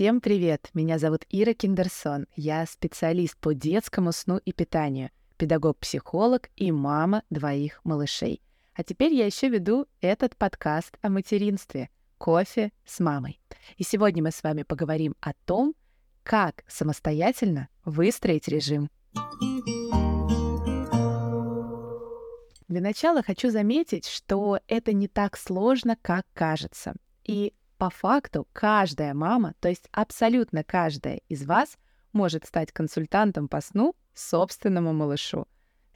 Всем привет! Меня зовут Ира Киндерсон. Я специалист по детскому сну и питанию, педагог-психолог и мама двоих малышей. А теперь я еще веду этот подкаст о материнстве «Кофе с мамой». И сегодня мы с вами поговорим о том, как самостоятельно выстроить режим. Для начала хочу заметить, что это не так сложно, как кажется. И по факту каждая мама, то есть абсолютно каждая из вас, может стать консультантом по сну собственному малышу.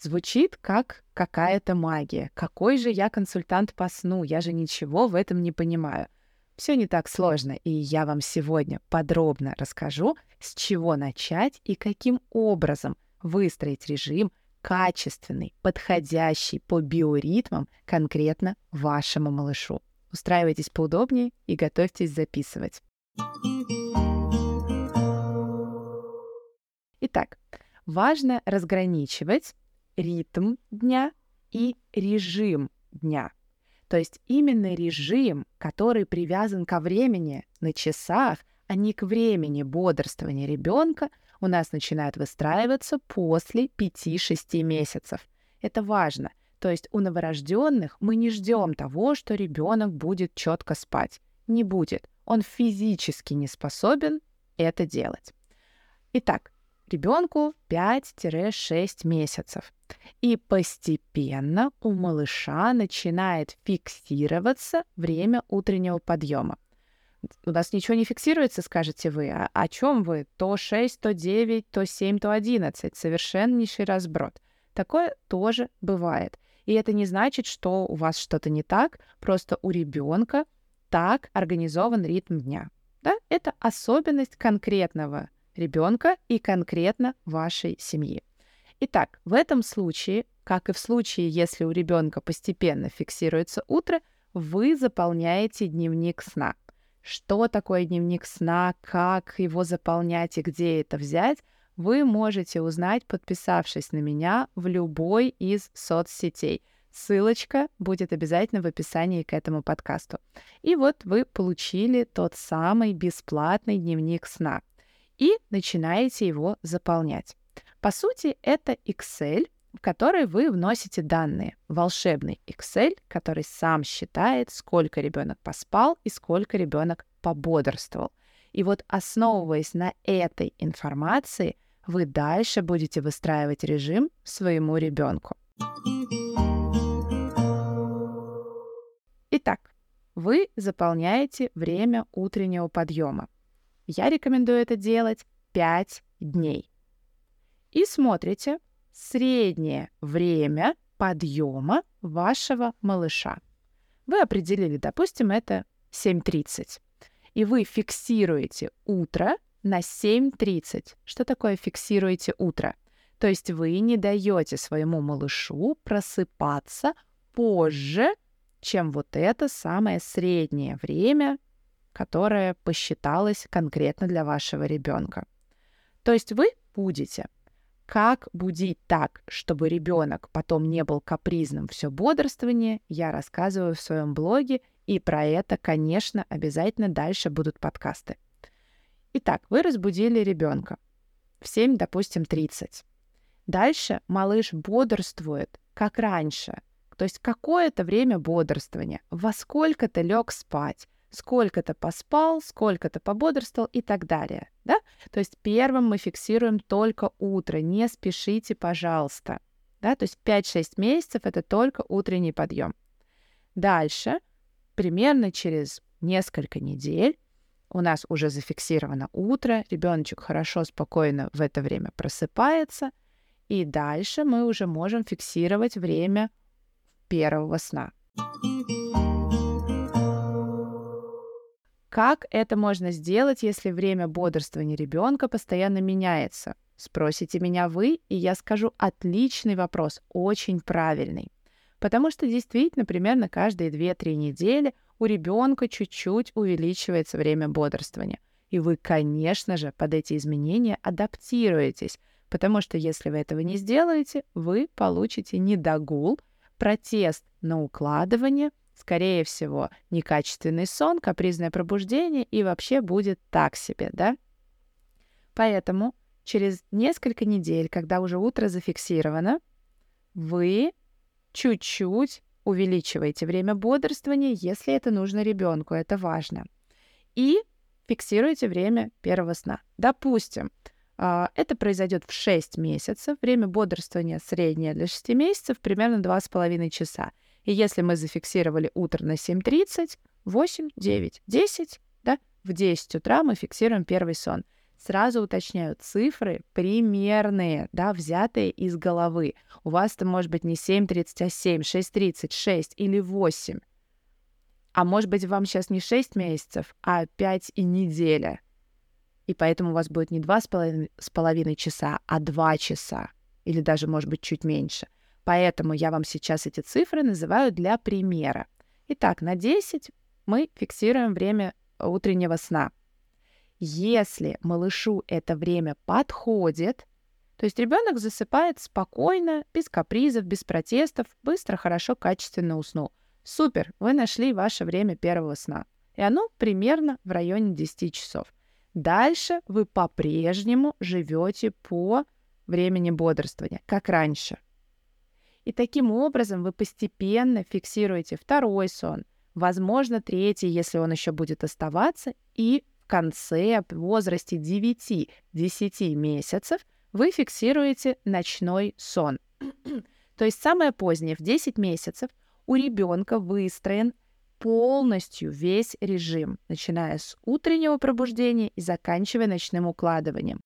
Звучит как какая-то магия. Какой же я консультант по сну? Я же ничего в этом не понимаю. Все не так сложно, и я вам сегодня подробно расскажу, с чего начать и каким образом выстроить режим качественный, подходящий по биоритмам конкретно вашему малышу. Устраивайтесь поудобнее и готовьтесь записывать. Итак, важно разграничивать ритм дня и режим дня. То есть именно режим, который привязан ко времени на часах, а не к времени бодрствования ребенка, у нас начинает выстраиваться после 5-6 месяцев. Это важно – то есть у новорожденных мы не ждем того, что ребенок будет четко спать. Не будет. Он физически не способен это делать. Итак, ребенку 5-6 месяцев. И постепенно у малыша начинает фиксироваться время утреннего подъема. У нас ничего не фиксируется, скажете вы. А о чем вы? То 6, то 9, то 7, то 11. Совершеннейший разброд. Такое тоже бывает. И это не значит, что у вас что-то не так, просто у ребенка так организован ритм дня. Да? Это особенность конкретного ребенка и конкретно вашей семьи. Итак, в этом случае, как и в случае, если у ребенка постепенно фиксируется утро, вы заполняете дневник сна. Что такое дневник сна, как его заполнять и где это взять, вы можете узнать, подписавшись на меня в любой из соцсетей. Ссылочка будет обязательно в описании к этому подкасту. И вот вы получили тот самый бесплатный дневник сна и начинаете его заполнять. По сути, это Excel, в который вы вносите данные. Волшебный Excel, который сам считает, сколько ребенок поспал и сколько ребенок пободрствовал. И вот основываясь на этой информации, вы дальше будете выстраивать режим своему ребенку. Итак, вы заполняете время утреннего подъема. Я рекомендую это делать 5 дней. И смотрите среднее время подъема вашего малыша. Вы определили, допустим, это 7.30. И вы фиксируете утро на 7.30. Что такое фиксируете утро? То есть вы не даете своему малышу просыпаться позже, чем вот это самое среднее время, которое посчиталось конкретно для вашего ребенка. То есть вы будете как будить так, чтобы ребенок потом не был капризным все бодрствование, я рассказываю в своем блоге, и про это, конечно, обязательно дальше будут подкасты. Итак, вы разбудили ребенка в 7, допустим, 30. Дальше малыш бодрствует, как раньше. То есть какое-то время бодрствования. Во сколько-то лег спать, сколько-то поспал, сколько-то пободрствовал и так далее. Да? То есть первым мы фиксируем только утро. Не спешите, пожалуйста. Да? То есть 5-6 месяцев это только утренний подъем. Дальше, примерно через несколько недель, у нас уже зафиксировано утро, ребеночек хорошо, спокойно в это время просыпается, и дальше мы уже можем фиксировать время первого сна. Как это можно сделать, если время бодрствования ребенка постоянно меняется? Спросите меня вы, и я скажу отличный вопрос, очень правильный. Потому что действительно примерно каждые 2-3 недели у ребенка чуть-чуть увеличивается время бодрствования. И вы, конечно же, под эти изменения адаптируетесь, потому что если вы этого не сделаете, вы получите недогул, протест на укладывание скорее всего, некачественный сон, капризное пробуждение и вообще будет так себе, да? Поэтому через несколько недель, когда уже утро зафиксировано, вы чуть-чуть увеличиваете время бодрствования, если это нужно ребенку, это важно. И фиксируете время первого сна. Допустим, а, это произойдет в 6 месяцев. Время бодрствования среднее для 6 месяцев примерно 2,5 часа. И если мы зафиксировали утро на 7.30, 8, 9, 10, да, в 10 утра мы фиксируем первый сон. Сразу уточняю, цифры примерные, да, взятые из головы. У вас это может быть не 7.30, а 7, 6.30, 6 или 8. А может быть, вам сейчас не 6 месяцев, а 5 и неделя. И поэтому у вас будет не 2,5 часа, а 2 часа. Или даже, может быть, чуть меньше. Поэтому я вам сейчас эти цифры называю для примера. Итак, на 10 мы фиксируем время утреннего сна. Если малышу это время подходит, то есть ребенок засыпает спокойно, без капризов, без протестов, быстро, хорошо, качественно уснул. Супер, вы нашли ваше время первого сна. И оно примерно в районе 10 часов. Дальше вы по-прежнему живете по времени бодрствования, как раньше. И таким образом вы постепенно фиксируете второй сон, возможно, третий, если он еще будет оставаться, и в конце, в возрасте 9-10 месяцев, вы фиксируете ночной сон. То есть самое позднее, в 10 месяцев, у ребенка выстроен полностью весь режим, начиная с утреннего пробуждения и заканчивая ночным укладыванием.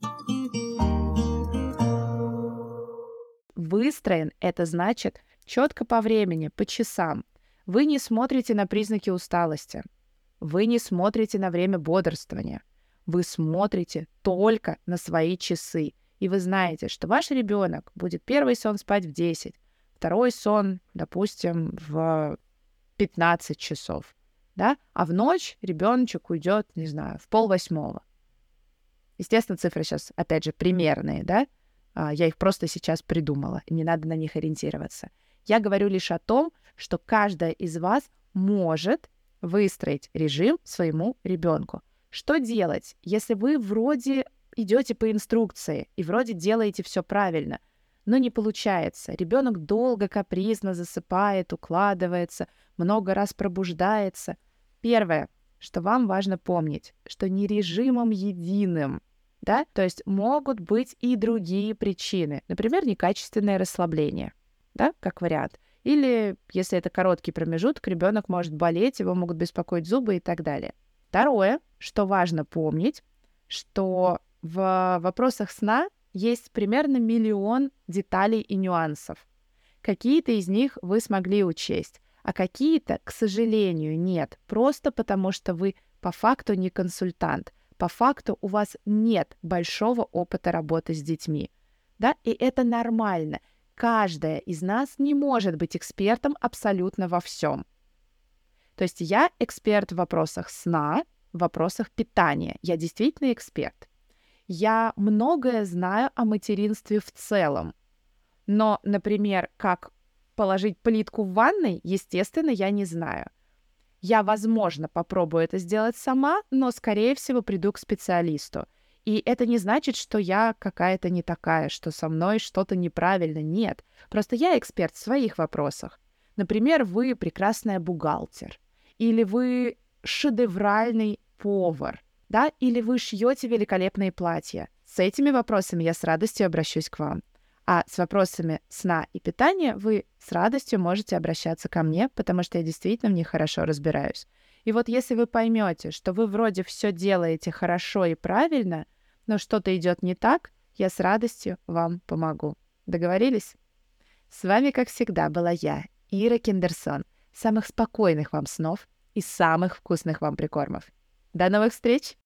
Выстроен — это значит четко по времени, по часам. Вы не смотрите на признаки усталости. Вы не смотрите на время бодрствования. Вы смотрите только на свои часы. И вы знаете, что ваш ребенок будет первый сон спать в 10, второй сон, допустим, в 15 часов, да, а в ночь ребеночек уйдет, не знаю, в пол восьмого. Естественно, цифры сейчас, опять же, примерные, да, а, я их просто сейчас придумала, и не надо на них ориентироваться. Я говорю лишь о том, что каждая из вас может выстроить режим своему ребенку. Что делать, если вы вроде идете по инструкции и вроде делаете все правильно, но не получается. Ребенок долго капризно засыпает, укладывается, много раз пробуждается. Первое, что вам важно помнить, что не режимом единым да? То есть могут быть и другие причины, например, некачественное расслабление, да, как вариант. Или, если это короткий промежуток, ребенок может болеть, его могут беспокоить зубы и так далее. Второе, что важно помнить, что в вопросах сна есть примерно миллион деталей и нюансов. Какие-то из них вы смогли учесть, а какие-то, к сожалению, нет, просто потому что вы по факту не консультант по факту у вас нет большого опыта работы с детьми. Да? И это нормально. Каждая из нас не может быть экспертом абсолютно во всем. То есть я эксперт в вопросах сна, в вопросах питания. Я действительно эксперт. Я многое знаю о материнстве в целом. Но, например, как положить плитку в ванной, естественно, я не знаю. Я, возможно, попробую это сделать сама, но, скорее всего, приду к специалисту. И это не значит, что я какая-то не такая, что со мной что-то неправильно. Нет. Просто я эксперт в своих вопросах. Например, вы прекрасная бухгалтер. Или вы шедевральный повар. Да? Или вы шьете великолепные платья. С этими вопросами я с радостью обращусь к вам. А с вопросами сна и питания вы с радостью можете обращаться ко мне, потому что я действительно в них хорошо разбираюсь. И вот если вы поймете, что вы вроде все делаете хорошо и правильно, но что-то идет не так, я с радостью вам помогу. Договорились? С вами, как всегда, была я, Ира Киндерсон. Самых спокойных вам снов и самых вкусных вам прикормов. До новых встреч!